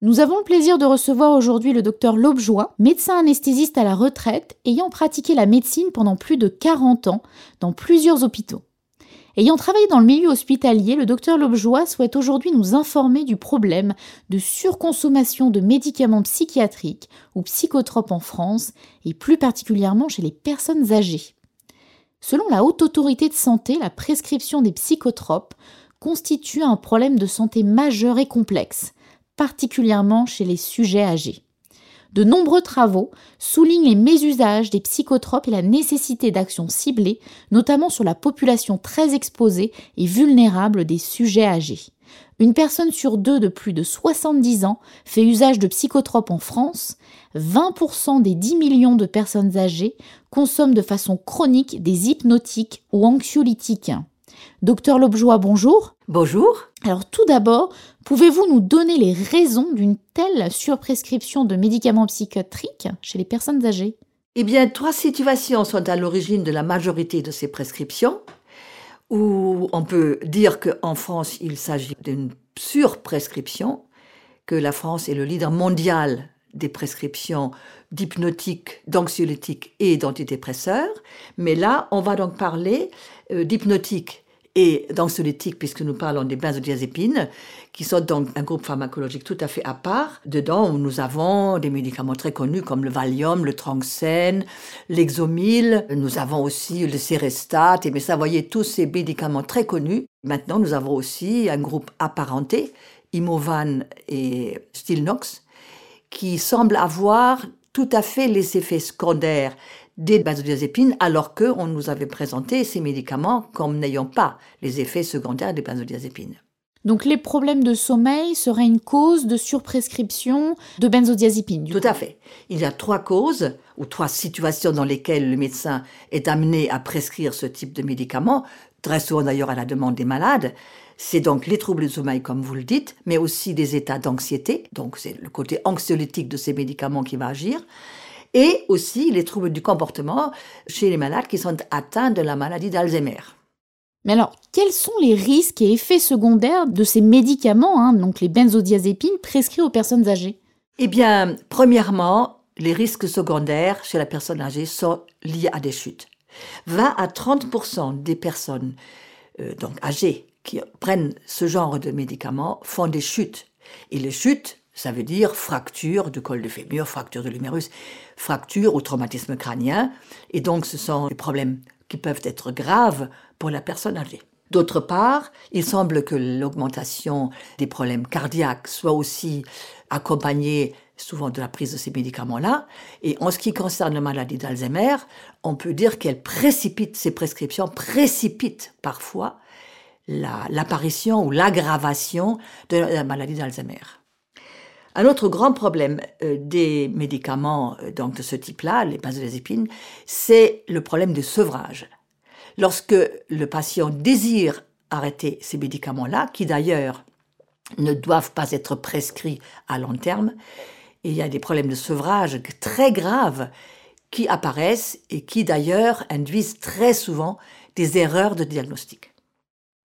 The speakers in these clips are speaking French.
Nous avons le plaisir de recevoir aujourd'hui le docteur Lobjoie, médecin anesthésiste à la retraite, ayant pratiqué la médecine pendant plus de 40 ans dans plusieurs hôpitaux. Ayant travaillé dans le milieu hospitalier, le docteur Lobjoie souhaite aujourd'hui nous informer du problème de surconsommation de médicaments psychiatriques ou psychotropes en France et plus particulièrement chez les personnes âgées. Selon la Haute Autorité de Santé, la prescription des psychotropes constitue un problème de santé majeur et complexe particulièrement chez les sujets âgés. De nombreux travaux soulignent les mésusages des psychotropes et la nécessité d'actions ciblées, notamment sur la population très exposée et vulnérable des sujets âgés. Une personne sur deux de plus de 70 ans fait usage de psychotropes en France. 20% des 10 millions de personnes âgées consomment de façon chronique des hypnotiques ou anxiolytiques. Docteur Lobjoie, bonjour. Bonjour. Alors tout d'abord, pouvez-vous nous donner les raisons d'une telle surprescription de médicaments psychiatriques chez les personnes âgées? Eh bien, trois situations sont à l'origine de la majorité de ces prescriptions, où on peut dire qu'en France, il s'agit d'une surprescription, que la France est le leader mondial des prescriptions d'hypnotiques, d'anxiolytiques et d'antidépresseurs. Mais là, on va donc parler euh, d'hypnotiques et d'anxiolytiques, puisque nous parlons des benzodiazépines, qui sont donc un groupe pharmacologique tout à fait à part. Dedans, nous avons des médicaments très connus comme le Valium, le Tranxène, l'Exomil. Nous avons aussi le Cerestat, et mais ça, voyez, tous ces médicaments très connus. Maintenant, nous avons aussi un groupe apparenté, Imovan et Stilnox, qui semblent avoir tout à fait les effets secondaires des benzodiazépines, alors qu'on nous avait présenté ces médicaments comme n'ayant pas les effets secondaires des benzodiazépines. Donc les problèmes de sommeil seraient une cause de surprescription de benzodiazépines. Tout à fait. Il y a trois causes ou trois situations dans lesquelles le médecin est amené à prescrire ce type de médicaments, très souvent d'ailleurs à la demande des malades. C'est donc les troubles de sommeil, comme vous le dites, mais aussi des états d'anxiété. Donc c'est le côté anxiolytique de ces médicaments qui va agir et aussi les troubles du comportement chez les malades qui sont atteints de la maladie d'Alzheimer. Mais alors, quels sont les risques et effets secondaires de ces médicaments, hein, donc les benzodiazépines, prescrits aux personnes âgées? Eh bien, premièrement, les risques secondaires chez la personne âgée sont liés à des chutes. 20 à 30% des personnes euh, donc âgées qui prennent ce genre de médicaments font des chutes. Et les chutes, ça veut dire fracture du col de fémur, fracture de l'humérus, fracture ou traumatisme crânien. Et donc, ce sont des problèmes qui peuvent être graves pour la personne âgée. D'autre part, il semble que l'augmentation des problèmes cardiaques soit aussi accompagnée souvent de la prise de ces médicaments-là. Et en ce qui concerne la maladie d'Alzheimer, on peut dire qu'elle précipite, ces prescriptions précipitent parfois l'apparition ou l'aggravation de la maladie d'Alzheimer. Un autre grand problème euh, des médicaments euh, donc de ce type-là, les benzodiazépines, c'est le problème de sevrage. Lorsque le patient désire arrêter ces médicaments-là, qui d'ailleurs ne doivent pas être prescrits à long terme, il y a des problèmes de sevrage très graves qui apparaissent et qui d'ailleurs induisent très souvent des erreurs de diagnostic.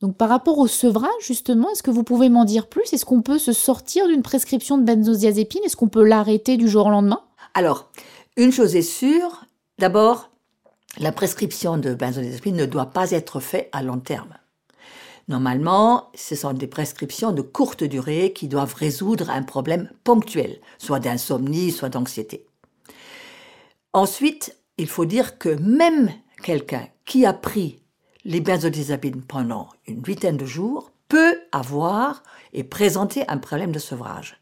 Donc par rapport au sevrage, justement, est-ce que vous pouvez m'en dire plus? Est-ce qu'on peut se sortir d'une prescription de benzodiazépine? Est-ce qu'on peut l'arrêter du jour au lendemain? Alors, une chose est sûre, d'abord, la prescription de benzodiazépine ne doit pas être faite à long terme. Normalement, ce sont des prescriptions de courte durée qui doivent résoudre un problème ponctuel, soit d'insomnie, soit d'anxiété. Ensuite, il faut dire que même quelqu'un qui a pris les benzodiazépines pendant une huitaine de jours peut avoir et présenter un problème de sevrage.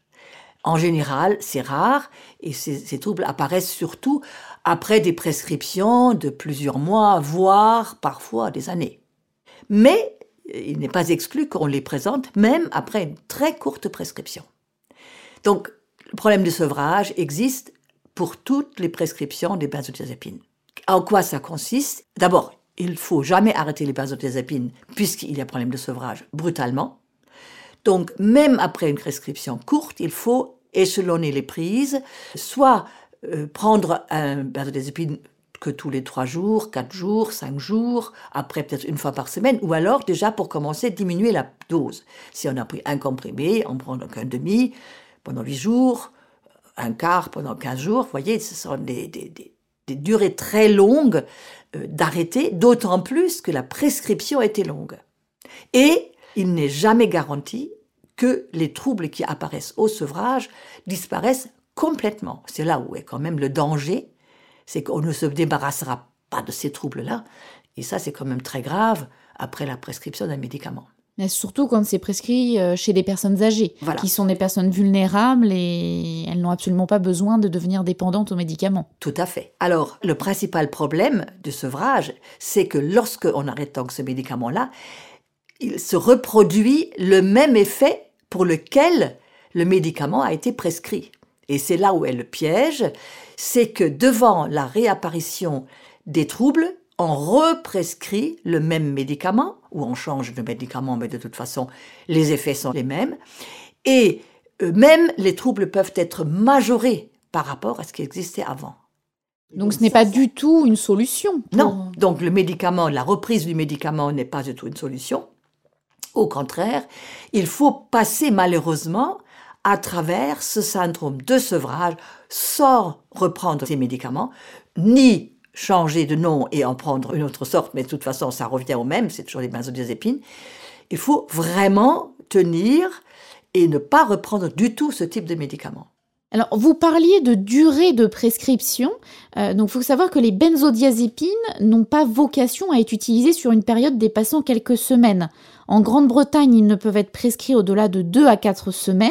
En général, c'est rare et ces, troubles apparaissent surtout après des prescriptions de plusieurs mois, voire parfois des années. Mais il n'est pas exclu qu'on les présente même après une très courte prescription. Donc, le problème de sevrage existe pour toutes les prescriptions des benzodiazépines. En quoi ça consiste? D'abord, il faut jamais arrêter les benzodiazépines puisqu'il y a problème de sevrage brutalement. Donc, même après une prescription courte, il faut échelonner les prises, soit euh, prendre un benzodiazépine que tous les trois jours, quatre jours, cinq jours, après peut-être une fois par semaine, ou alors déjà pour commencer diminuer la dose. Si on a pris un comprimé, on prend donc un demi. pendant 8 jours, un quart pendant 15 jours. Vous voyez, ce sont des, durées très longues euh, d'arrêter, d'autant plus que la prescription était longue. Et il n'est jamais garanti que les troubles qui apparaissent au sevrage disparaissent complètement. C'est là où est quand même le danger, c'est qu'on ne se débarrassera pas de ces troubles-là. Et ça, c'est quand même très grave après la prescription d'un médicament. Mais surtout quand c'est prescrit euh, chez des personnes âgées, qui sont des personnes vulnérables et elles n'ont absolument pas besoin de devenir dépendantes aux médicaments. Tout à fait. Alors, le principal problème du sevrage, c'est que lorsqu'on arrête donc ce médicament-là, il se reproduit le même effet pour lequel le médicament a été prescrit. Et c'est là où est le piège, c'est que devant la réapparition des troubles, on represcrit le même médicament, ou on change de médicament, mais de toute façon, les effets sont les mêmes. Et euh, même les troubles peuvent être majorés par rapport à ce qui existait avant. Donc ce n'est pas du tout une solution. Non, donc le médicament, la reprise du médicament n'est pas du tout une solution. Au contraire, il faut passer malheureusement à travers ce syndrome de sevrage sans reprendre ces médicaments, ni changer de nom et en prendre une autre sorte, mais de toute façon, ça revient au même, c'est toujours les benzodiazépines. Il faut vraiment tenir et ne pas reprendre du tout ce type de médicament. Alors, vous parliez de durée de prescription. Euh, donc, il faut savoir que les benzodiazépines n'ont pas vocation à être utilisées sur une période dépassant quelques semaines. En Grande-Bretagne, ils ne peuvent être prescrits au-delà de 2 à 4 semaines.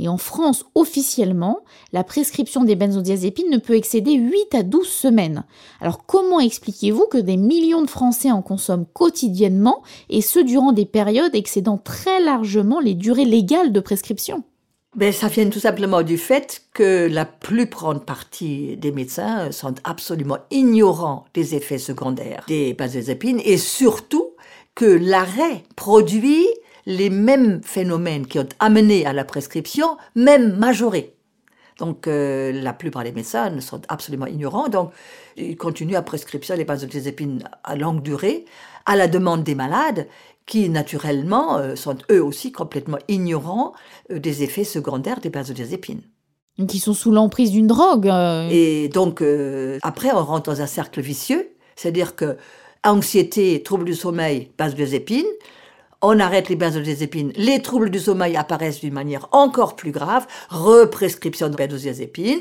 Et en France, officiellement, la prescription des benzodiazépines ne peut excéder 8 à 12 semaines. Alors, comment expliquez-vous que des millions de Français en consomment quotidiennement et ce durant des périodes excédant très largement les durées légales de prescription? Ben, ça vient tout simplement du fait que la plus grande partie des médecins sont absolument ignorants des effets secondaires des benzodiazépines et surtout que l'arrêt produit les mêmes phénomènes qui ont amené à la prescription, même majorés. Donc euh, la plupart des médecins sont absolument ignorants, donc ils continuent à prescrire les benzodiazépines à longue durée, à la demande des malades, qui naturellement euh, sont eux aussi complètement ignorants euh, des effets secondaires des benzodiazépines. Qui sont sous l'emprise d'une drogue. Euh. Et donc après on rentre dans un cercle vicieux, c'est-à-dire que anxiété, troubles du sommeil, benzodiazépines, on arrête les benzodiazépines, les troubles du sommeil apparaissent d'une manière encore plus grave, represcription de benzodiazépines,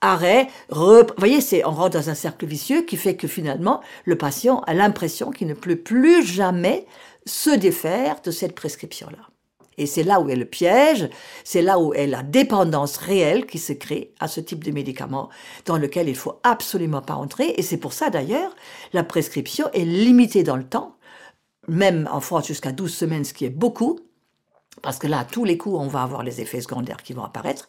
arrêt, Vous voyez, c'est on rentre dans un cercle vicieux qui fait que finalement le patient a l'impression qu'il ne peut plus jamais se défaire de cette prescription-là. Et c'est là où est le piège, c'est là où est la dépendance réelle qui se crée à ce type de médicament dans lequel il faut absolument pas entrer. Et c'est pour ça d'ailleurs, la prescription est limitée dans le temps, même en France jusqu'à 12 semaines, ce qui est beaucoup, parce que là, tous les coups, on va avoir les effets secondaires qui vont apparaître.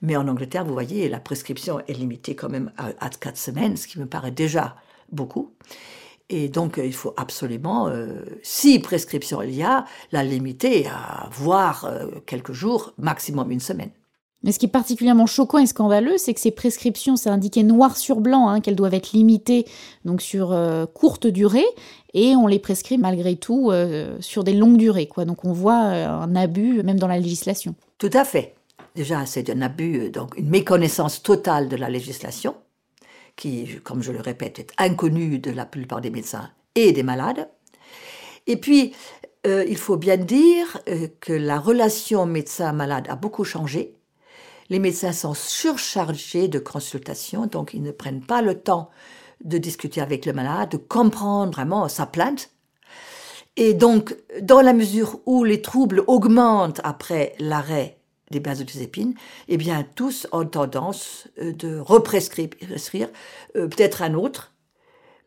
Mais en Angleterre, vous voyez, la prescription est limitée quand même à, à 4 semaines, ce qui me paraît déjà beaucoup. Et donc, il faut absolument, euh, si prescription il y a, la limiter à voir euh, quelques jours, maximum une semaine. Mais ce qui est particulièrement choquant et scandaleux, c'est que ces prescriptions, c'est indiqué noir sur blanc hein, qu'elles doivent être limitées donc sur euh, courte durée, et on les prescrit malgré tout sur des longues durées. Donc on voit un abus même dans la législation. Tout à fait. Déjà, c'est un abus, donc une méconnaissance totale de la législation qui, comme je le répète, est inconnu de la plupart des médecins et des malades. Et puis, euh, il faut bien dire euh, que la relation médecin-malade a beaucoup changé. Les médecins sont surchargés de consultations, donc ils ne prennent pas le temps de discuter avec le malade, de comprendre vraiment sa plainte. Et donc, dans la mesure où les troubles augmentent après l'arrêt des benzodiazépines, eh bien, tous ont tendance euh, de represcrire euh, peut-être un autre,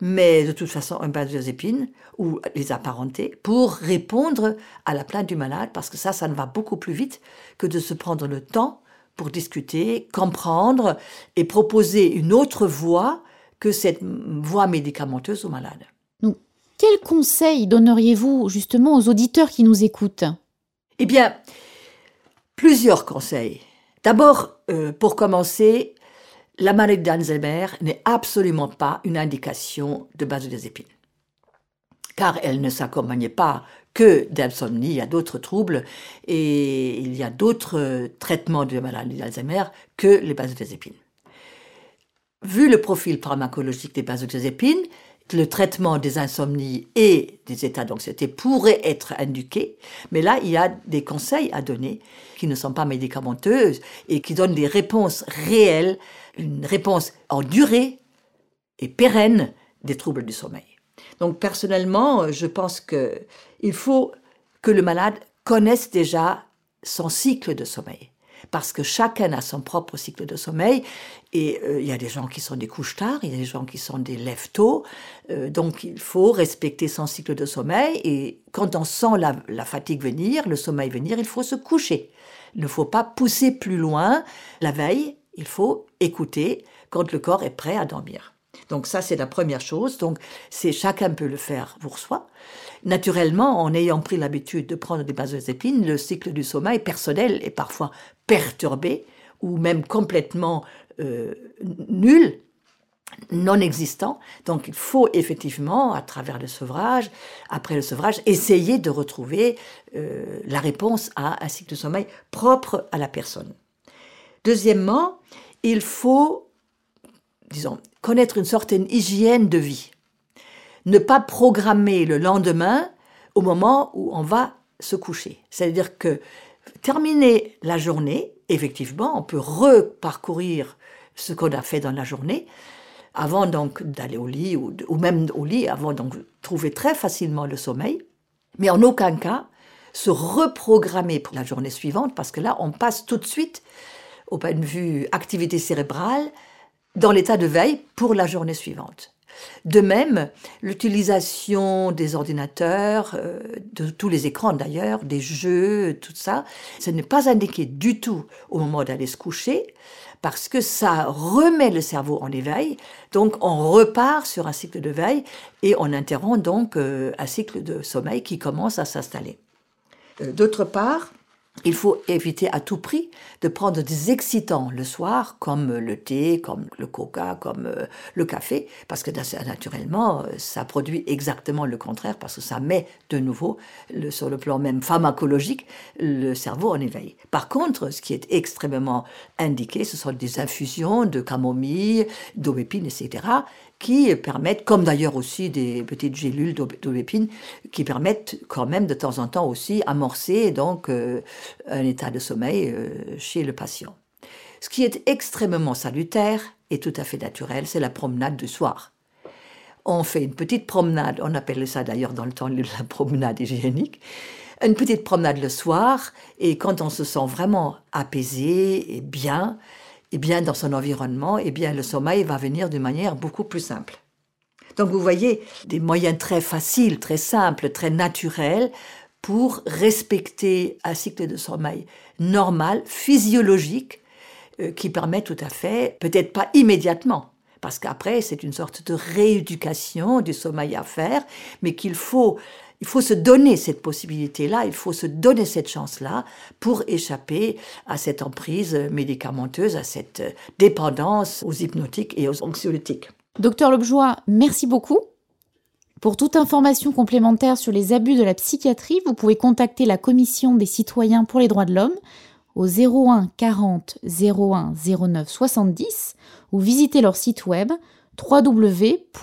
mais de toute façon un benzodiazépine ou les apparentés pour répondre à la plainte du malade, parce que ça, ça ne va beaucoup plus vite que de se prendre le temps pour discuter, comprendre et proposer une autre voie que cette voie médicamenteuse au malade. Donc, quel conseil donneriez-vous justement aux auditeurs qui nous écoutent? Eh bien, Plusieurs conseils. D'abord, euh, pour commencer, la maladie d'Alzheimer n'est absolument pas une indication de benzodiazépine, car elle ne s'accompagnait pas que d'insomnie, il y a d'autres troubles et il y a d'autres traitements de maladie d'Alzheimer que les benzodiazépines. Vu le profil pharmacologique des benzodiazépines, le traitement des insomnies et des états d'anxiété pourrait être indiqué, mais là, il y a des conseils à donner qui ne sont pas médicamenteuses et qui donnent des réponses réelles, une réponse en durée et pérenne des troubles du sommeil. Donc personnellement, je pense qu'il faut que le malade connaisse déjà son cycle de sommeil parce que chacun a son propre cycle de sommeil. Et euh, il y a des gens qui sont des couches tard, il y a des gens qui sont des lève tôt. Euh, donc il faut respecter son cycle de sommeil. Et quand on sent la, fatigue venir, le sommeil venir, il faut se coucher. Il ne faut pas pousser plus loin la veille. Il faut écouter quand le corps est prêt à dormir. Donc ça, c'est la première chose. Donc c'est chacun peut le faire pour soi. Naturellement, en ayant pris l'habitude de prendre des benzodiazépines, le cycle du sommeil personnel est parfois perturbé ou même complètement euh, nul, non existant. Donc il faut effectivement, à travers le sevrage, après le sevrage, essayer de retrouver euh, la réponse à un cycle de sommeil propre à la personne. Deuxièmement, il faut, disons, connaître une certaine hygiène de vie. Ne pas programmer le lendemain au moment où on va se coucher. C'est-à-dire que terminer la journée, effectivement, on peut reparcourir ce qu'on a fait dans la journée avant donc d'aller au lit ou, même au lit, avant donc trouver très facilement le sommeil, mais en aucun cas se reprogrammer pour la journée suivante parce que là on passe tout de suite au point de vue activité cérébrale dans l'état de veille pour la journée suivante. De même, l'utilisation des ordinateurs, euh, de tous les écrans d'ailleurs, des jeux, tout ça, ce n'est pas indiqué du tout au moment d'aller se coucher parce que ça remet le cerveau en éveil, donc on repart sur un cycle de veille et on interrompt donc euh, un cycle de sommeil qui commence à s'installer. Euh, d'autre part, il faut éviter à tout prix de prendre des excitants le soir, comme le thé, comme le coca, comme euh, le café, parce que naturellement, euh, ça produit exactement le contraire, parce que ça met de nouveau, sur le plan même pharmacologique, le cerveau en éveil. Par contre, ce qui est extrêmement indiqué, ce sont des infusions de camomille, d'aubépine, etc., qui permettent, comme d'ailleurs aussi des petites gélules d'aubépine, qui permettent quand même de temps en temps aussi amorcer donc euh, un état de sommeil euh, chez le patient. Ce qui est extrêmement salutaire et tout à fait naturel, c'est la promenade du soir. On fait une petite promenade, on appelle ça d'ailleurs dans le temps la promenade hygiénique, une petite promenade le soir, et quand on se sent vraiment apaisé et bien, et bien dans son environnement, et bien le sommeil va venir d'une manière beaucoup plus simple. Donc vous voyez des moyens très faciles, très simples, très naturels pour respecter un cycle de sommeil normal, physiologique, euh, qui permet tout à fait, peut-être pas immédiatement, parce qu'après c'est une sorte de rééducation du sommeil à faire, mais qu'il faut il faut se donner cette possibilité-là, il faut se donner cette chance-là pour échapper à cette emprise médicamenteuse, à cette dépendance aux hypnotiques et aux anxiolytiques. Docteur Lobjoie, merci beaucoup. Pour toute information complémentaire sur les abus de la psychiatrie, vous pouvez contacter la Commission des citoyens pour les droits de l'homme au 01 40 01 09 70 ou visiter leur site web www.ccdh.fr.